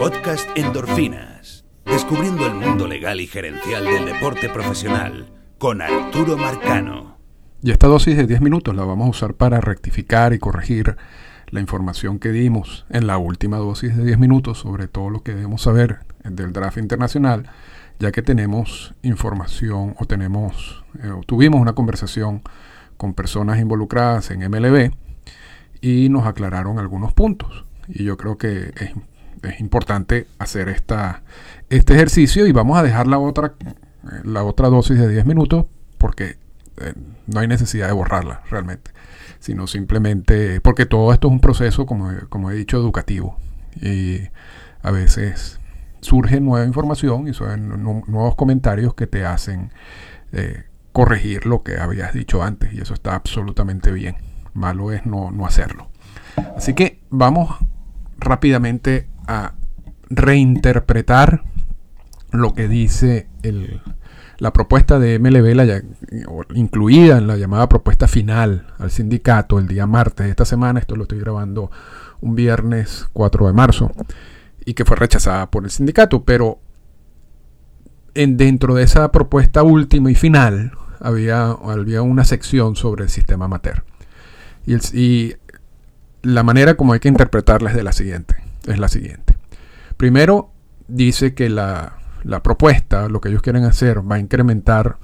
Podcast Endorfinas. Descubriendo el mundo legal y gerencial del deporte profesional con Arturo Marcano. Y esta dosis de 10 minutos la vamos a usar para rectificar y corregir la información que dimos en la última dosis de 10 minutos sobre todo lo que debemos saber del draft internacional, ya que tenemos información o tenemos eh, tuvimos una conversación con personas involucradas en MLB y nos aclararon algunos puntos. Y yo creo que es, importante hacer esta, este ejercicio y vamos a dejar la otra, la otra dosis de 10 minutos porque eh, no hay necesidad de borrarla realmente, sino simplemente porque todo esto es un proceso, como, como he dicho, educativo. Y a veces surge nueva información y son nuevos comentarios que te hacen eh, corregir lo que habías dicho antes y eso está absolutamente bien. Malo es no, hacerlo. Así que vamos rápidamente reinterpretar lo que dice la propuesta de MLB, incluida en la llamada propuesta final al sindicato el día martes de esta semana. Esto lo estoy grabando un viernes 4 de marzo y que fue rechazada por el sindicato, pero en, dentro de esa propuesta última y final había, había una sección sobre el sistema amateur. Y, la manera como hay que interpretarla es de la siguiente. Es la siguiente. Primero, dice que la, la propuesta, lo que ellos quieren hacer, va a incrementar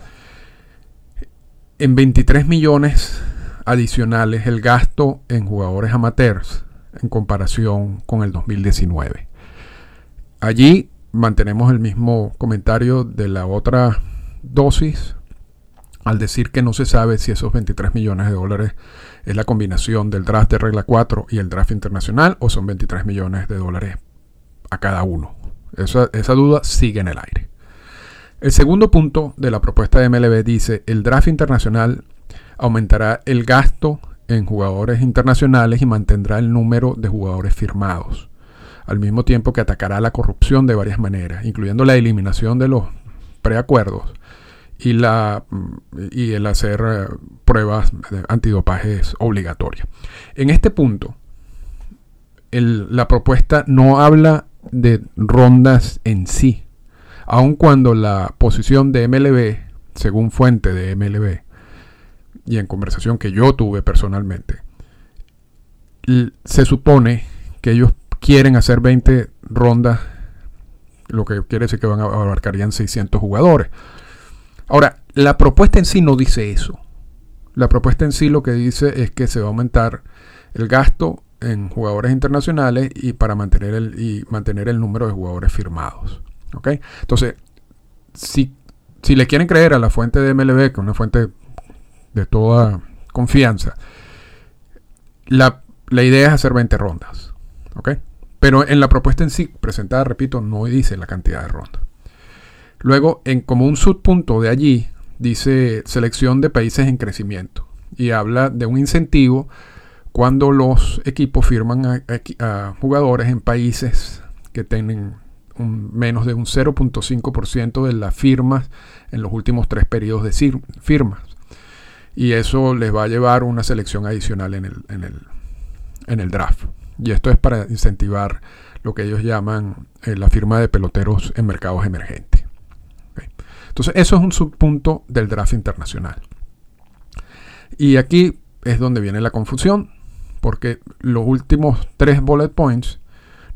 en 23 millones adicionales el gasto en jugadores amateurs en comparación con el 2019. Allí mantenemos el mismo comentario de la otra dosis al decir que no se sabe si esos 23 millones de dólares es la combinación del draft de regla 4 y el draft internacional o son 23 millones de dólares a cada uno. Esa, duda sigue en el aire. El segundo punto de la propuesta de MLB dice, el draft internacional aumentará el gasto en jugadores internacionales y mantendrá el número de jugadores firmados, al mismo tiempo que atacará la corrupción de varias maneras, incluyendo la eliminación de los preacuerdos y, la, y el hacer eh, pruebas de antidopaje es obligatoria. En este punto, la propuesta no habla de rondas en sí, aun cuando la posición de MLB, según fuente de MLB, y en conversación que yo tuve personalmente, se supone que ellos quieren hacer 20 rondas, lo que quiere decir que van a abarcarían 600 jugadores. Ahora, la propuesta en sí no dice eso. La propuesta en sí lo que dice es que se va a aumentar el gasto en jugadores internacionales y para mantener el, y mantener el número de jugadores firmados. Entonces, si, si le quieren creer a la fuente de MLB, que es una fuente de toda confianza, la, idea es hacer 20 rondas. Pero en la propuesta en sí, presentada, repito, no dice la cantidad de rondas. Luego, en como un subpunto de allí, dice selección de países en crecimiento y habla de un incentivo cuando los equipos firman a, jugadores en países que tienen menos de un 0.5% de las firmas en los últimos tres periodos de firmas. Y eso les va a llevar una selección adicional en el, draft. Y esto es para incentivar lo que ellos llaman eh, la firma de peloteros en mercados emergentes. Entonces, eso es un subpunto del draft internacional. Y aquí es donde viene la confusión, porque los últimos tres bullet points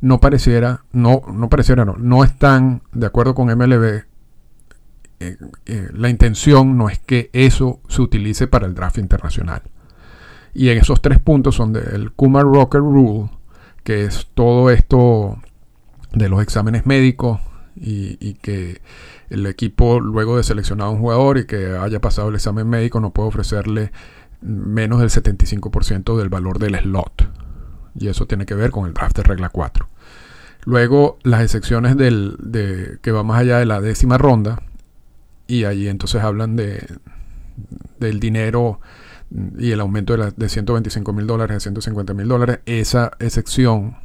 no pareciera, no, no pareciera, no, no están de acuerdo con MLB. Eh, eh, la intención no es que eso se utilice para el draft internacional. Y en esos tres puntos son del Kumar Rocker Rule, que es todo esto de los exámenes médicos y que el equipo luego de seleccionar a un jugador y que haya pasado el examen médico no puede ofrecerle menos del 75% del valor del slot. Y eso tiene que ver con el draft de regla 4. Luego las excepciones del, de, que va más allá de la décima ronda. Y allí entonces hablan de, del dinero y el aumento de, la, de 125 mil dólares a 150 mil dólares. Esa excepción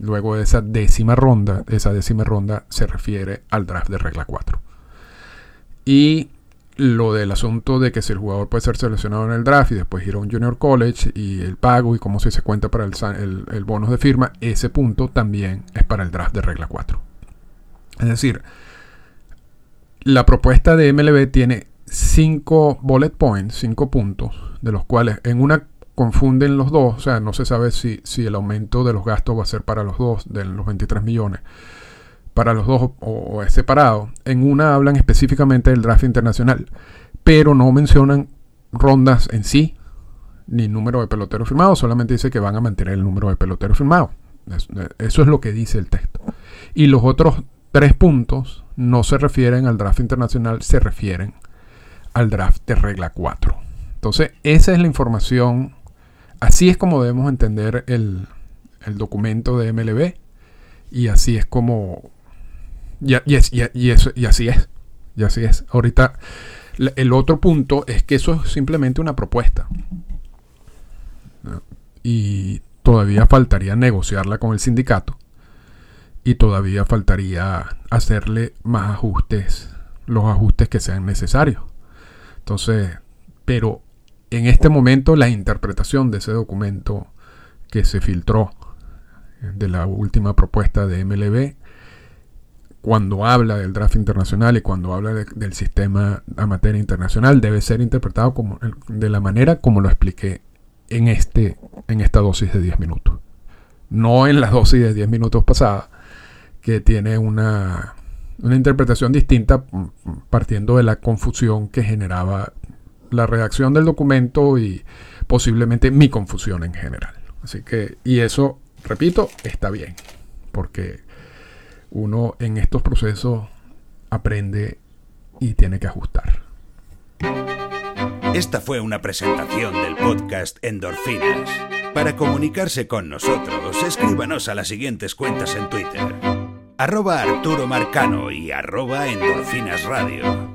luego de esa décima ronda, esa décima ronda se refiere al draft de regla 4. Y lo del asunto de que si el jugador puede ser seleccionado en el draft y después ir a un junior college y el pago y cómo se cuenta para el, el, bonus de firma, ese punto también es para el draft de regla 4. Es decir, la propuesta de MLB tiene 5 bullet points, 5 puntos, de los cuales en una confunden los dos, o sea, no se sabe si, si el aumento de los gastos va a ser para los dos, de los 23 millones para los dos o, es separado. En una hablan específicamente del draft internacional, pero no mencionan rondas en sí, ni número de peloteros firmados, solamente dice que van a mantener el número de peloteros firmados. Eso es lo que dice el texto. Y los otros tres puntos no se refieren al draft internacional, se refieren al draft de regla 4. Entonces, esa es la información. Así es como debemos entender el, el documento de MLB y así es como y, y, eso, y así es. Y así es. Ahorita, el otro punto es que eso es simplemente una propuesta. Y todavía faltaría negociarla con el sindicato. Y todavía faltaría hacerle más ajustes, los ajustes que sean necesarios. Entonces, pero en este momento la interpretación de ese documento que se filtró de la última propuesta de MLB cuando habla del draft internacional y cuando habla del sistema amateur internacional debe ser interpretado como, de la manera como lo expliqué en, este, en esta dosis de 10 minutos. No en la dosis de 10 minutos pasada, que tiene una, una interpretación distinta partiendo de la confusión que generaba la redacción del documento y posiblemente mi confusión en general. Así que, y eso, repito, está bien, porque uno en estos procesos aprende y tiene que ajustar. Esta fue una presentación del podcast Endorfinas. Para comunicarse con nosotros, escríbanos a las siguientes cuentas en Twitter. Arroba Arturo Marcano y arroba Endorfinas Radio.